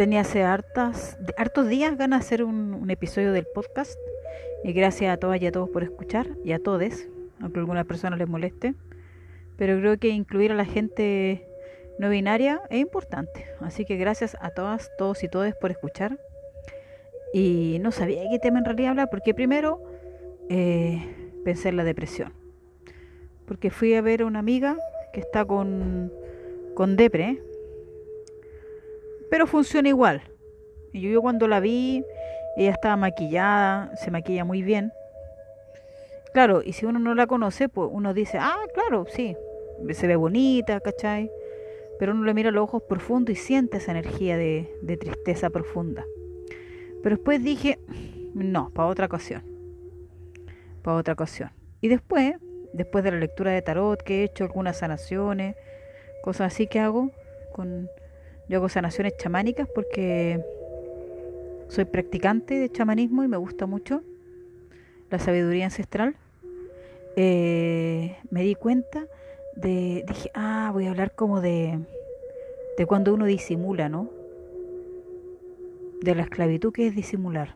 tenía hace hartas, hartos días ganas de hacer un, episodio del podcast. Y gracias a todas y a todos por escuchar, y a todos, aunque a algunas personas les moleste. Pero creo que incluir a la gente no binaria es importante. Así que gracias a todas, todos y todas por escuchar. Y no sabía qué tema en realidad hablar, porque primero eh, pensé en la depresión. Porque fui a ver a una amiga que está con, con depre, pero funciona igual. Y yo, cuando la vi, ella estaba maquillada, se maquilla muy bien. Claro, y si uno no la conoce, pues uno dice, ah, claro, sí, se ve bonita, ¿cachai? Pero uno le mira los ojos profundos y siente esa energía de, de tristeza profunda. Pero después dije, no, para otra ocasión. Para otra ocasión. Y después, después de la lectura de tarot que he hecho, algunas sanaciones, cosas así que hago con yo hago sanaciones chamánicas porque soy practicante de chamanismo y me gusta mucho la sabiduría ancestral. Eh, me di cuenta de, dije, ah, voy a hablar como de, de cuando uno disimula, ¿no? De la esclavitud que es disimular.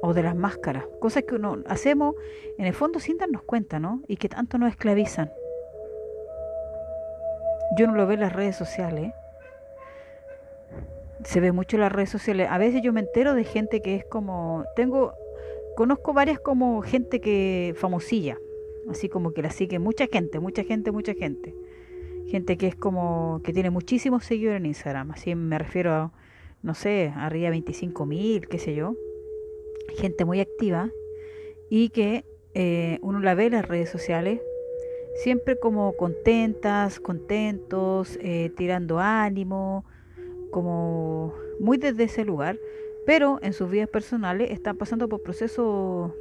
O de las máscaras. Cosas que uno hacemos en el fondo sin darnos cuenta, ¿no? Y que tanto nos esclavizan. Yo no lo veo en las redes sociales. Se ve mucho en las redes sociales. A veces yo me entero de gente que es como. Tengo. Conozco varias como gente que. famosilla. Así como que la sigue mucha gente, mucha gente, mucha gente. Gente que es como. que tiene muchísimos seguidores en Instagram. Así me refiero a. No sé, arriba de 25 mil, qué sé yo. Gente muy activa. Y que eh, uno la ve en las redes sociales siempre como contentas, contentos, eh, tirando ánimo, como muy desde ese lugar, pero en sus vidas personales están pasando por procesos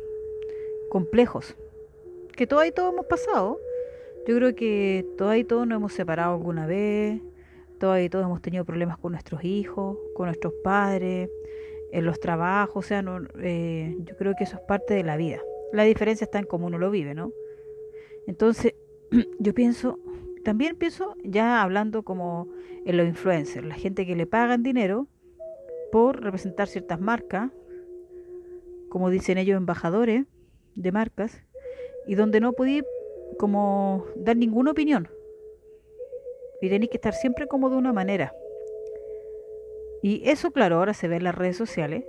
complejos, que todos y todos hemos pasado. Yo creo que todos y todos nos hemos separado alguna vez, todos y todos hemos tenido problemas con nuestros hijos, con nuestros padres, en los trabajos, o sea, no, eh, yo creo que eso es parte de la vida. La diferencia está en cómo uno lo vive, ¿no? Entonces, yo pienso, también pienso ya hablando como en los influencers, la gente que le pagan dinero por representar ciertas marcas, como dicen ellos embajadores de marcas, y donde no podí como dar ninguna opinión. Y tenéis que estar siempre como de una manera. Y eso, claro, ahora se ve en las redes sociales.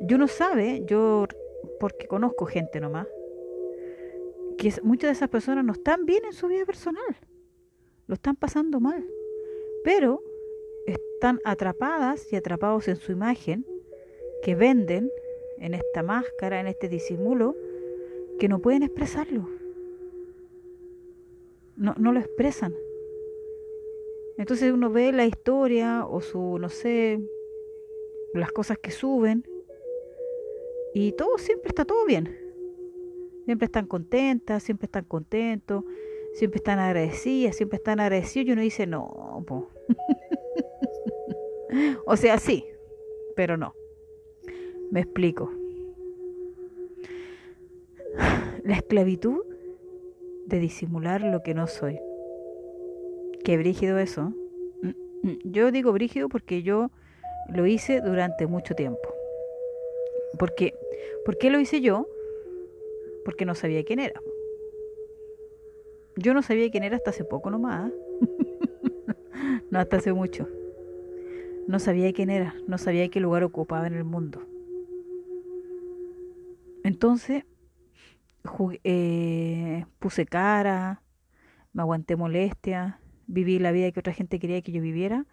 Yo no sabe, yo porque conozco gente nomás, que muchas de esas personas no están bien en su vida personal, lo están pasando mal, pero están atrapadas y atrapados en su imagen que venden en esta máscara, en este disimulo, que no pueden expresarlo. No, no lo expresan. Entonces uno ve la historia o su, no sé, las cosas que suben y todo siempre está todo bien Siempre están contentas, siempre están contentos, siempre están agradecidas, siempre están agradecidos y uno dice, no, o sea, sí, pero no. Me explico. La esclavitud de disimular lo que no soy. Qué brígido eso. Yo digo brígido porque yo lo hice durante mucho tiempo. Porque, ¿Por qué lo hice yo? Porque no sabía quién era. Yo no sabía quién era hasta hace poco nomás. no hasta hace mucho. No sabía quién era, no sabía qué lugar ocupaba en el mundo. Entonces, eh, puse cara, me aguanté molestia, viví la vida que otra gente quería que yo viviera,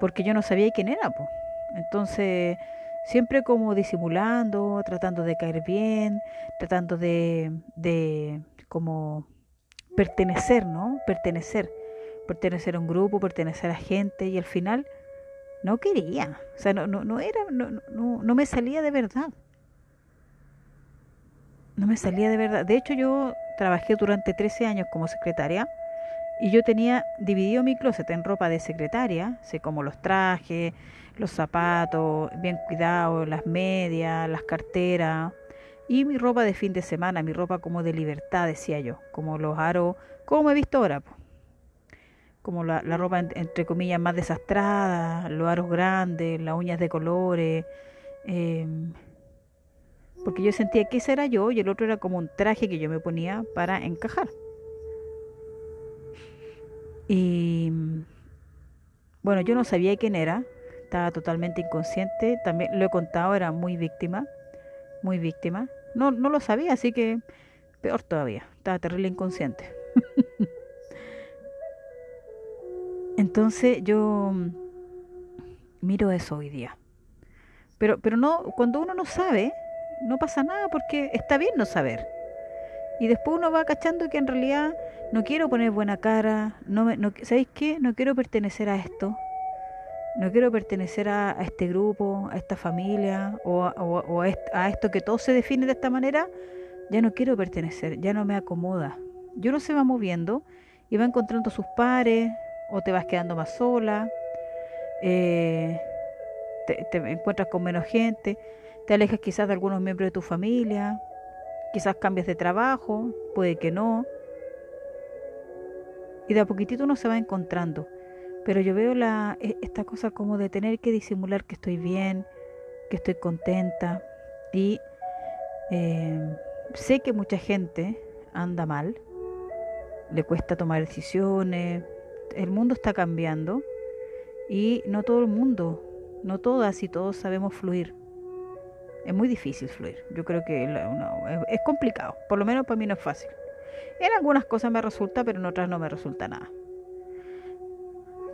porque yo no sabía quién era. Entonces, siempre como disimulando, tratando de caer bien, tratando de, de como pertenecer, ¿no? Pertenecer, pertenecer a un grupo, pertenecer a gente y al final no quería, o sea, no, no, no era, no, no, no me salía de verdad. No me salía de verdad. De hecho, yo trabajé durante 13 años como secretaria y yo tenía dividido mi closet en ropa de secretaria, sé como los trajes, los zapatos, bien cuidados, las medias, las carteras, y mi ropa de fin de semana, mi ropa como de libertad, decía yo, como los aros, como me he visto ahora. como la, ropa entre comillas más desastrada, los aros grandes, las uñas de colores. Em, porque yo sentía que ese era yo y el otro era como un traje que yo me ponía para encajar. Y bueno, yo no sabía quién era, estaba totalmente inconsciente, también lo he contado, era muy víctima, muy víctima. No, no lo sabía, así que peor todavía, estaba terrible inconsciente. Entonces yo miro eso hoy día. Pero, pero no, cuando uno no sabe, no pasa nada porque está bien no saber. Y después uno va cachando que en realidad no quiero poner buena cara, no, me, no ¿sabéis qué? No quiero pertenecer a esto, no quiero pertenecer a, este grupo, a esta familia o, a, a, esto que todo se define de esta manera, ya no quiero pertenecer, ya no me acomoda. Y uno se va moviendo y va encontrando sus pares o te vas quedando más sola, eh, te, te encuentras con menos gente, te alejas quizás de algunos miembros de tu familia, quizás cambies de trabajo, puede que no. Y de a poquitito uno se va encontrando. Pero yo veo la, e, esta cosa como de tener que disimular que estoy bien, que estoy contenta. Y eh, sé que mucha gente anda mal, le cuesta tomar decisiones, el mundo está cambiando y no todo el mundo, no todas y todos sabemos fluir. Es muy difícil fluir. Yo creo que es complicado. Por lo menos para mí no es fácil. En algunas cosas me resulta, pero en otras no me resulta nada.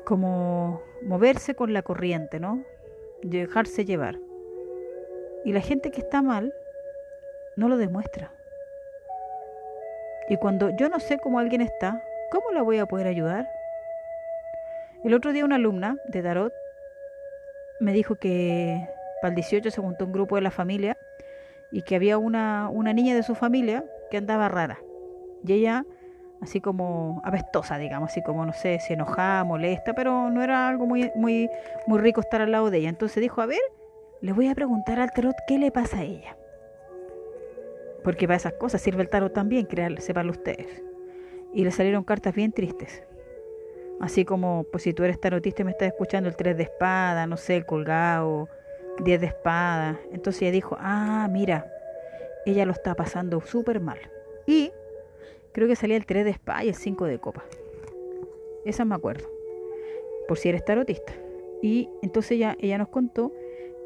Como moverse con la corriente, ¿no? Dejarse llevar. Y la gente que está mal no lo demuestra. Y cuando yo no sé cómo alguien está, ¿cómo la voy a poder ayudar? El otro día una alumna de Tarot me dijo que para el 18 se juntó un grupo de la familia y que había una, una niña de su familia que andaba rara. Y ella, así como apestosa, digamos, así como, no sé, si enojada, molesta, pero no era algo muy, muy, muy rico estar al lado de ella. Entonces dijo, a ver, le voy a preguntar al tarot qué le pasa a ella. Porque para esas cosas sirve el tarot también, sepanlo ustedes. Y le salieron cartas bien tristes. Así como, pues si tú eres tarotista y me estás escuchando el tres de espada, no sé, el colgado, 10 de espada. Entonces ella dijo, ah, mira, ella lo está pasando súper mal. Y creo que salía el 3 de espada y el 5 de copa. Esa me acuerdo. Por si eres tarotista. Y entonces ella, ella nos contó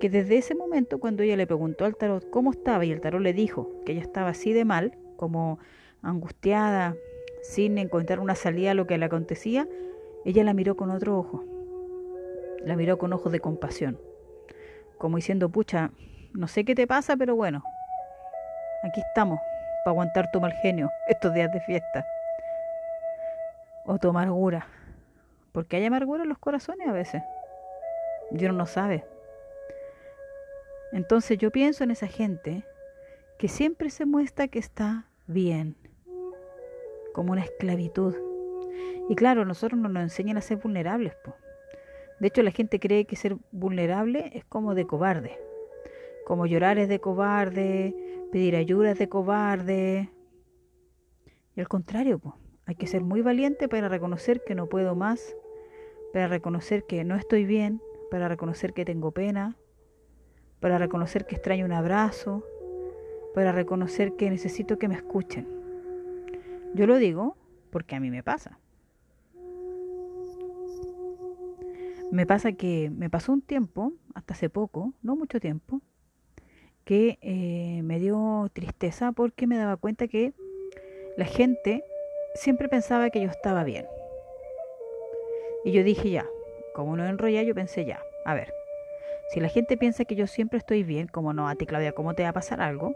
que desde ese momento, cuando ella le preguntó al tarot cómo estaba y el tarot le dijo que ella estaba así de mal, como angustiada, sin encontrar una salida a lo que le acontecía, ella la miró con otro ojo. La miró con ojos de compasión como diciendo, pucha, no sé qué te pasa, pero bueno, aquí estamos para aguantar tu mal genio estos días de fiesta. O tu amargura. Porque hay amargura en los corazones a veces. Uno no sabe. Entonces yo pienso en esa gente que siempre se muestra que está bien, como una esclavitud. Y claro, nosotros nos, nos enseñan a ser vulnerables. pues. De hecho, la gente cree que ser vulnerable es como de cobarde. Como llorar es de cobarde, pedir ayuda es de cobarde. Y al contrario, hay que ser muy valiente para reconocer que no puedo más, para reconocer que no estoy bien, para reconocer que tengo pena, para reconocer que extraño un abrazo, para reconocer que necesito que me escuchen. Yo lo digo porque a mí me pasa. Me pasa que me pasó un tiempo, hasta hace poco, no mucho tiempo, que eh, me dio tristeza porque me daba cuenta que la gente siempre pensaba que yo estaba bien. Y yo dije ya, como no enrolla, yo pensé ya, a ver, si la gente piensa que yo siempre estoy bien, como no, a ti Claudia, ¿cómo te va a pasar algo?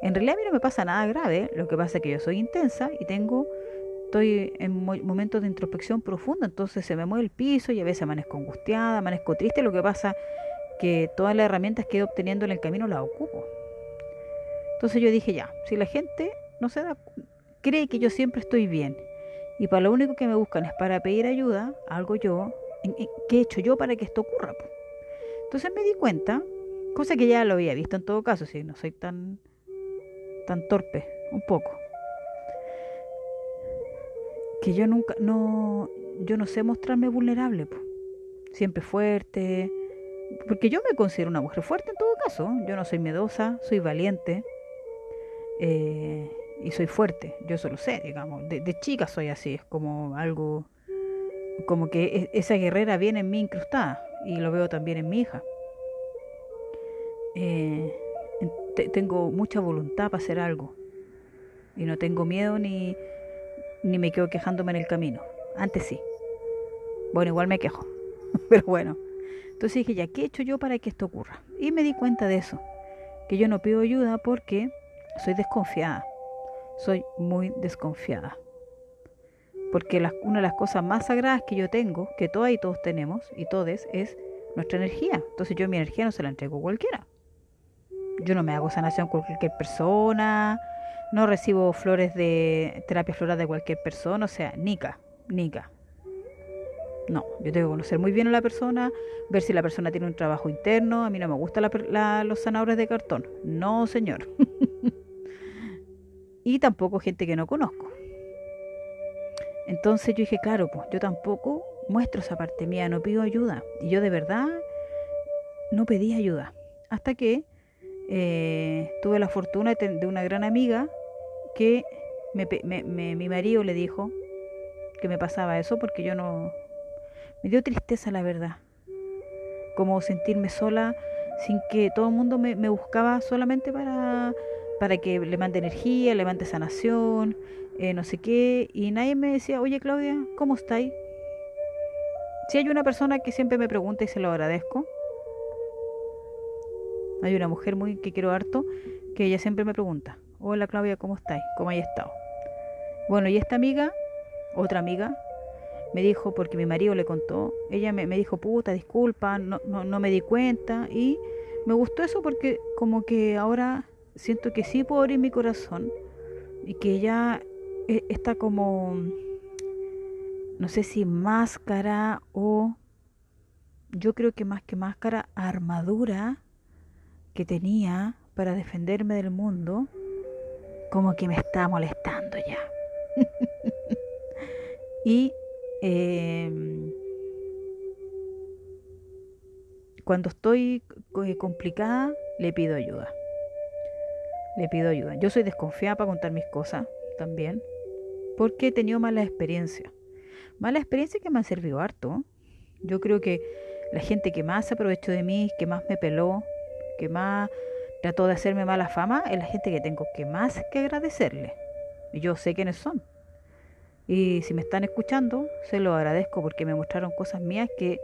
En realidad a mí no me pasa nada grave, lo que pasa es que yo soy intensa y tengo estoy en momentos de introspección profunda, entonces se me mueve el piso y a veces amanezco angustiada, amanezco triste, lo que pasa que todas las herramientas que he obteniendo en el camino las ocupo. Entonces yo dije ya, si la gente no se da, cree que yo siempre estoy bien y para lo único que me buscan es para pedir ayuda, algo yo, ¿qué he hecho yo para que esto ocurra? Entonces me di cuenta, cosa que ya lo había visto en todo caso, si no soy tan, tan torpe, un poco que yo nunca, no, yo no sé mostrarme vulnerable, siempre fuerte, porque yo me considero una mujer fuerte en todo caso, yo no soy miedosa, soy valiente eh, y soy fuerte, yo solo sé, digamos, de, de, chica soy así, es como algo, como que e, esa guerrera viene en mí incrustada y lo veo también en mi hija. Eh, tengo mucha voluntad para hacer algo y no tengo miedo ni, ni me quedo quejándome en el camino. Antes sí. Bueno, igual me quejo, pero bueno. Entonces dije, ya, ¿qué he hecho yo para que esto ocurra? Y me di cuenta de eso, que yo no pido ayuda porque soy desconfiada. Soy muy desconfiada. Porque una de las cosas más sagradas que yo tengo, que todas y todos tenemos, y todes, es nuestra energía. Entonces yo mi energía no se la entrego a cualquiera. Yo no me hago sanación con cualquier persona, no recibo flores de terapia floral de cualquier persona, o sea, nica, nica. No, yo tengo que conocer muy bien a la persona, ver si la persona tiene un trabajo interno. A mí no me gustan los zanahorias de cartón. No, señor. y tampoco gente que no conozco. Entonces yo dije, claro, pues yo tampoco muestro esa parte mía, no pido ayuda. Y yo de verdad no pedí ayuda. Hasta que eh, tuve la fortuna de una gran amiga que mi marido le dijo que me pasaba eso porque yo no... Me dio tristeza la verdad. Como sentirme sola sin que todo el mundo me, buscaba solamente para, para que le mande energía, le mande sanación, eh, no sé qué. Y nadie me decía, oye Claudia, ¿cómo estáis? Si hay una persona que siempre me pregunta y se lo agradezco, hay una mujer muy que quiero harto que ella siempre me pregunta, hola Claudia, ¿cómo estáis? ¿Cómo hay estado? Bueno, y esta amiga, otra amiga, me dijo, porque mi marido le contó, ella me, dijo, puta, disculpa, no, no, no, me di cuenta. Y me gustó eso porque como que ahora siento que sí puedo abrir mi corazón y que ella eh, está como, no sé si máscara o, yo creo que más que máscara, armadura que tenía para defenderme del mundo, como que me está molestando ya. y em, cuando estoy complicada, le pido ayuda. Le pido ayuda. Yo soy desconfiada para contar mis cosas también, porque he tenido mala experiencia. Mala experiencia que me ha servido harto. Yo creo que la gente que más aprovechó de mí, que más me peló, que más trató de hacerme mala fama es la gente que tengo que más que agradecerle. Y yo sé quiénes son. Y si me están escuchando, se lo agradezco porque me mostraron cosas mías que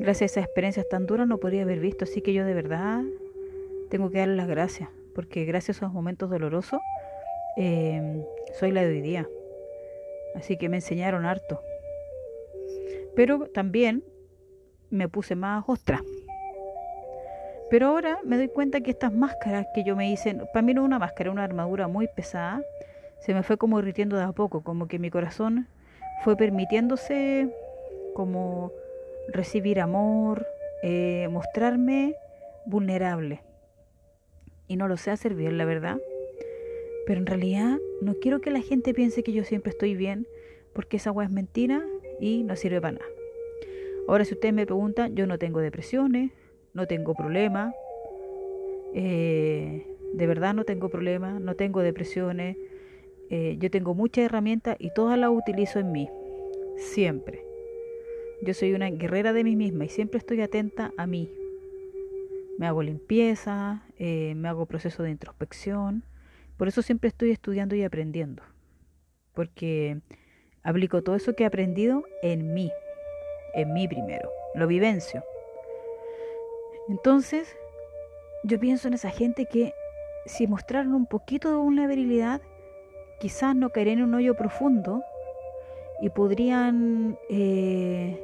gracias a esas experiencias tan duras no podría haber visto. Así que yo de verdad tengo que darle las gracias. Porque gracias a esos momentos dolorosos eh, soy la de hoy día. Así que me enseñaron harto. Pero también me puse más ostra. Pero ahora me doy cuenta que estas máscaras que yo me hice, para mí no es una máscara, una armadura muy pesada, se me fue como irritiendo de a poco, como que mi corazón fue permitiéndose como recibir amor, eh, mostrarme vulnerable. Y no lo sé hacer bien, la verdad. Pero en realidad no quiero que la gente piense que yo siempre estoy bien, porque esa agua es mentira y no sirve para nada. Ahora si ustedes me preguntan, yo no tengo depresiones, no tengo problema, eh, de verdad no tengo problema, no tengo depresiones, eh, yo tengo muchas herramientas y todas las utilizo en mí, siempre. Yo soy una guerrera de mí misma y siempre estoy atenta a mí. Me hago limpieza, eh, me hago proceso de introspección, por eso siempre estoy estudiando y aprendiendo, porque aplico todo eso que he aprendido en mí, en mí primero, lo vivencio. Entonces, yo pienso en esa gente que si mostraran un poquito de vulnerabilidad, quizás no caerían en un hoyo profundo y podrían eh,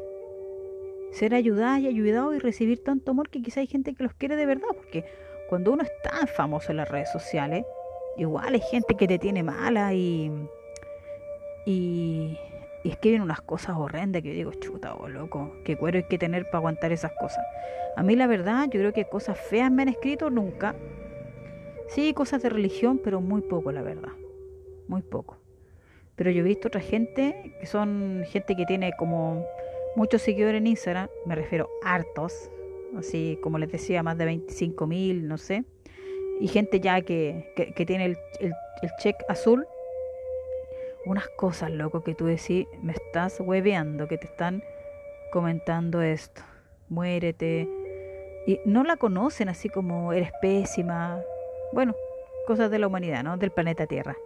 ser ayudadas y ayudados y recibir tanto amor que quizás hay gente que los quiere de verdad, porque cuando uno es tan famoso en las redes sociales, igual hay gente que te tiene mala y, y, y escriben unas cosas horrendas que yo digo, chuta, oh, loco, qué cuero hay que tener para aguantar esas cosas. A mí la verdad, yo creo que cosas feas me han escrito nunca. Sí, cosas de religión, pero muy poco, la verdad. Muy poco. Pero yo he visto otra gente que son gente que tiene como muchos seguidores en Instagram, me refiero hartos, así como les decía, más de 25 mil, no sé, y gente ya que, que, tiene el, el, el, check azul. Unas cosas, loco, que tú decís, me estás hueveando, que te están comentando esto. Muérete. Y no la conocen así como eres pésima. Bueno, cosas de la humanidad, ¿no? Del planeta Tierra.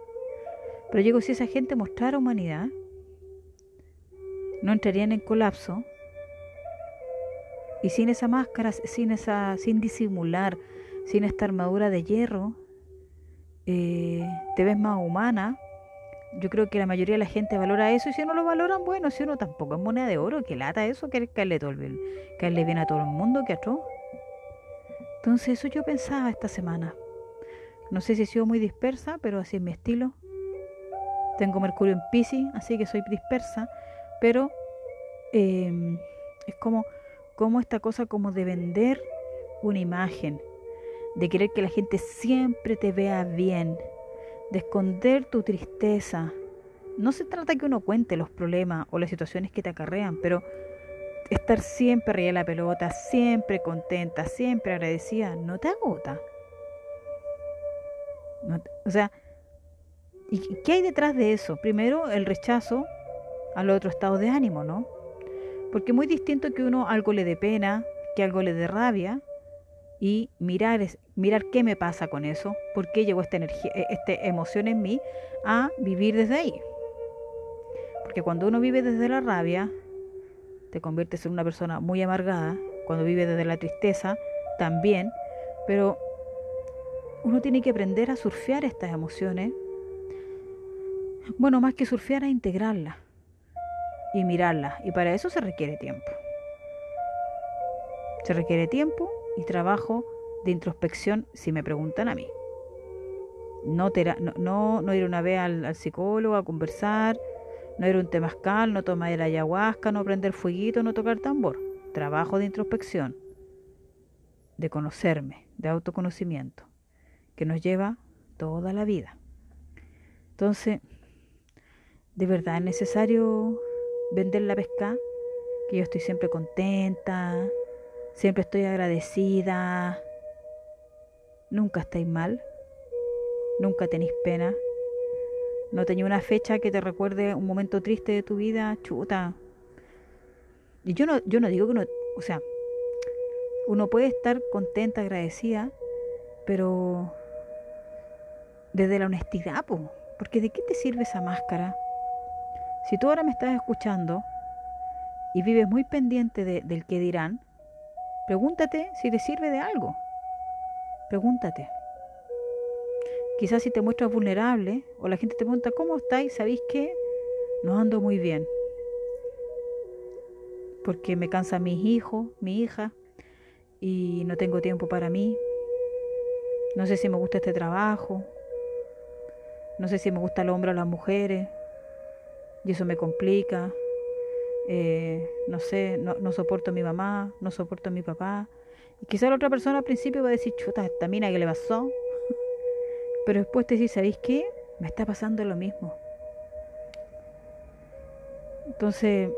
Pero digo, si esa gente mostrara humanidad, no entrarían en colapso. Y sin esa máscara, sin esa, sin disimular, sin esta armadura de hierro, eh, te ves más humana. Yo creo que la mayoría de la gente valora eso y si no lo valoran, bueno, si uno tampoco es moneda de oro, que lata eso, que caerle todo bien, caerle bien a todo el mundo, que atroz. Entonces eso yo pensaba esta semana. No sé si he sido muy dispersa, pero así es mi estilo. Tengo Mercurio en Pisces, así que soy dispersa, pero em, es como, como esta cosa como de vender una imagen, de querer que la gente siempre te vea bien, de esconder tu tristeza. No se trata que uno cuente los problemas o las situaciones que te acarrean, pero estar siempre de la pelota, siempre contenta, siempre agradecida, no te agota. o sea, ¿y qué hay detrás de eso? Primero, el rechazo al otro estado de ánimo, ¿no? Porque es muy distinto que uno algo le dé pena, que algo le dé rabia, y mirar, mirar qué me pasa con eso, por qué llegó esta, energía, e, esta emoción en mí, a vivir desde ahí. Porque cuando uno vive desde la rabia, te conviertes en una persona muy amargada, cuando vive desde la tristeza, también, pero uno tiene que aprender a surfear estas emociones, bueno, más que surfear, a integrarlas y mirarlas, y para eso se requiere tiempo. Se requiere tiempo y trabajo de introspección, si me preguntan a mí. No, no, no, ir una vez al, psicólogo a conversar, no ir a un temazcal, no tomar el ayahuasca, no prender fueguito, no tocar tambor. Trabajo de introspección, de conocerme, de autoconocimiento, que nos lleva toda la vida. Entonces, de verdad es necesario vender la pesca, que yo estoy siempre contenta, Siempre estoy agradecida. Nunca estáis mal. Nunca tenéis pena. No tenía una fecha que te recuerde un momento triste de tu vida, chuta. Y yo no, yo no digo que uno, o sea, uno puede estar contenta, agradecida, pero desde la honestidad, porque ¿de qué te sirve esa máscara? Si tú ahora me estás escuchando y vives muy pendiente del que dirán, Pregúntate si te sirve de algo. Pregúntate. Quizás si te muestras vulnerable o la gente te pregunta, ¿cómo estáis? ¿Sabéis qué? No ando muy bien. Porque me cansa mis hijos, mi hija, y no tengo tiempo para mí. No sé si me gusta este trabajo. No sé si me gusta el hombre o las mujeres. Y eso me complica. Eh, no sé, no, soporto a mi mamá, no soporto a mi papá. Y quizá la otra persona al principio va a decir, chuta, esta mina que le pasó. Pero después te dice, ¿sabéis qué? Me está pasando lo mismo. Entonces,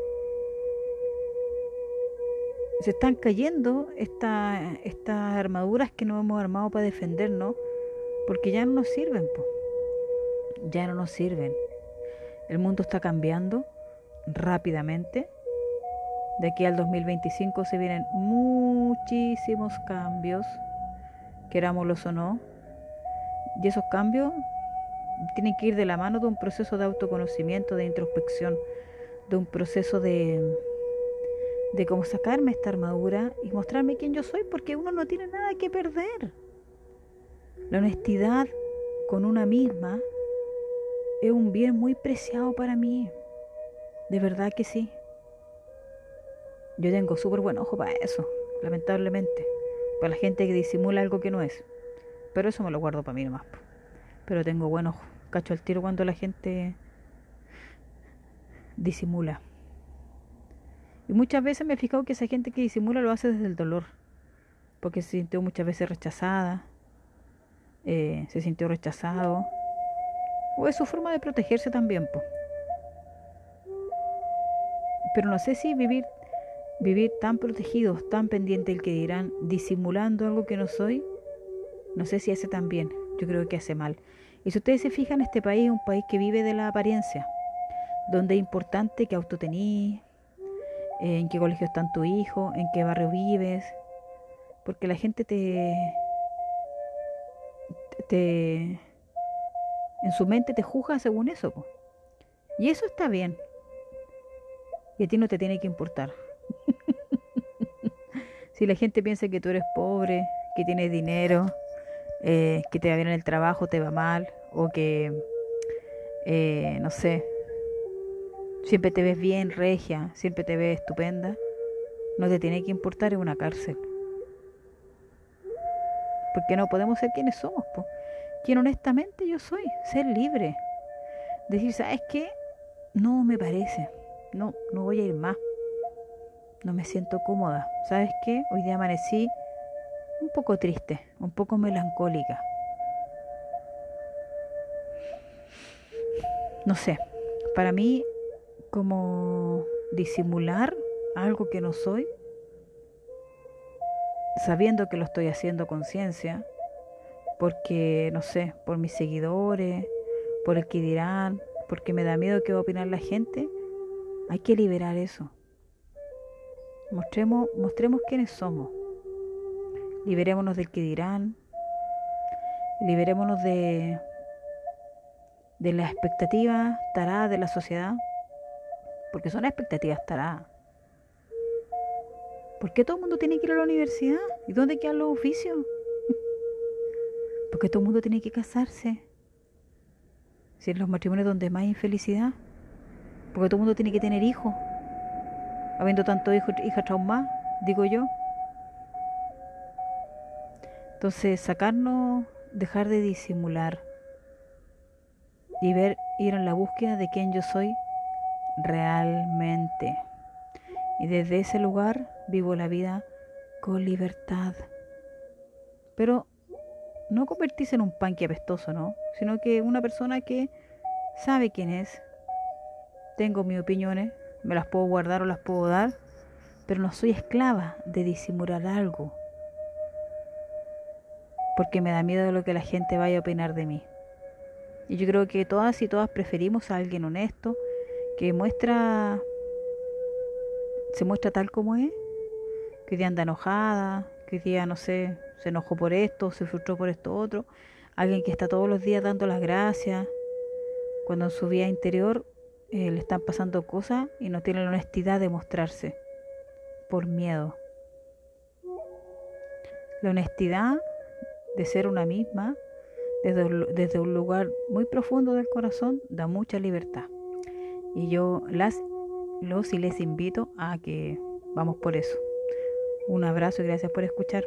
se están cayendo estas armaduras que nos hemos armado para defendernos, porque ya no nos sirven, ya no nos sirven. El mundo está cambiando, rápidamente. De aquí al 2025 se vienen muchísimos cambios, querámoslos o no. Y esos cambios tienen que ir de la mano de un proceso de autoconocimiento, de introspección, de un proceso de, de cómo sacarme esta armadura y mostrarme quién yo soy, porque uno no tiene nada que perder. La honestidad con una misma es un bien muy preciado para mí. De verdad que sí. Yo tengo súper buen ojo para eso, lamentablemente. Para la gente que disimula algo que no es. Pero eso me lo guardo para mí nomás. Pero tengo buen ojo. Cacho al tiro cuando la gente disimula. Y muchas veces me he fijado que esa gente que disimula lo hace desde el dolor. Porque se sintió muchas veces rechazada. Eh, se sintió rechazado. O es su forma de protegerse también, pues. Pero no sé si vivir, vivir tan protegidos, tan pendiente del que dirán, disimulando algo que no soy, no sé si hace tan bien. Yo creo que hace mal. Y si ustedes se fijan, este país es un país que vive de la apariencia, donde es importante que auto tenís, en qué colegio está tu hijo, en qué barrio vives, porque la gente te, te en su mente te juzga según eso. Y eso está bien. Y a ti no te tiene que importar. si la gente piensa que tú eres pobre, que tienes dinero, eh, que te va bien en el trabajo, te va mal, o que, eh, no sé, siempre te ves bien, regia, siempre te ves estupenda, no te tiene que importar en una cárcel. Porque no podemos ser quienes somos, po. quien honestamente yo soy, ser libre. Decir, ¿sabes qué? No me parece, no, no voy a ir más. No me siento cómoda. ¿Sabes qué? Hoy día amanecí un poco triste, un poco melancólica. No sé, para mí como disimular algo que no soy, sabiendo que lo estoy haciendo con conciencia, porque, no sé, por mis seguidores, por el que dirán, porque me da miedo que va a opinar la gente, hay que liberar eso. Mostremos, mostremos quiénes somos. Liberémonos del que dirán. Liberémonos de, de las expectativas taradas de la sociedad. Porque son expectativas taradas. ¿Por qué todo el mundo tiene que ir a la universidad? ¿Y dónde quedan los oficios? ¿Por qué todo el mundo tiene que casarse? Si en los matrimonios donde más infelicidad. Porque todo el mundo tiene que tener hijos. Habiendo tantos hijos, hijas traumadas, digo yo. Entonces, sacarnos, dejar de disimular y ver, ir en la búsqueda de quién yo soy realmente. Y desde ese lugar vivo la vida con libertad. Pero no convertirse en un panque apestoso, ¿no? Sino que una persona que sabe quién es. Tengo mis opiniones, me las puedo guardar o las puedo dar, pero no soy esclava de disimular algo. Porque me da miedo de lo que la gente vaya a opinar de mí. Y yo creo que todas y todas preferimos a alguien honesto que muestra se muestra tal como es, que día anda enojada, que día no sé, se enojó por esto, se frustró por esto otro, alguien que está todos los días dando las gracias, cuando en su vida interior eh, le están pasando cosas y no tiene la honestidad de mostrarse por miedo. La honestidad de ser una misma desde, desde un lugar muy profundo del corazón da mucha libertad. Y yo las, los y les invito a que vamos por eso. Un abrazo y gracias por escuchar.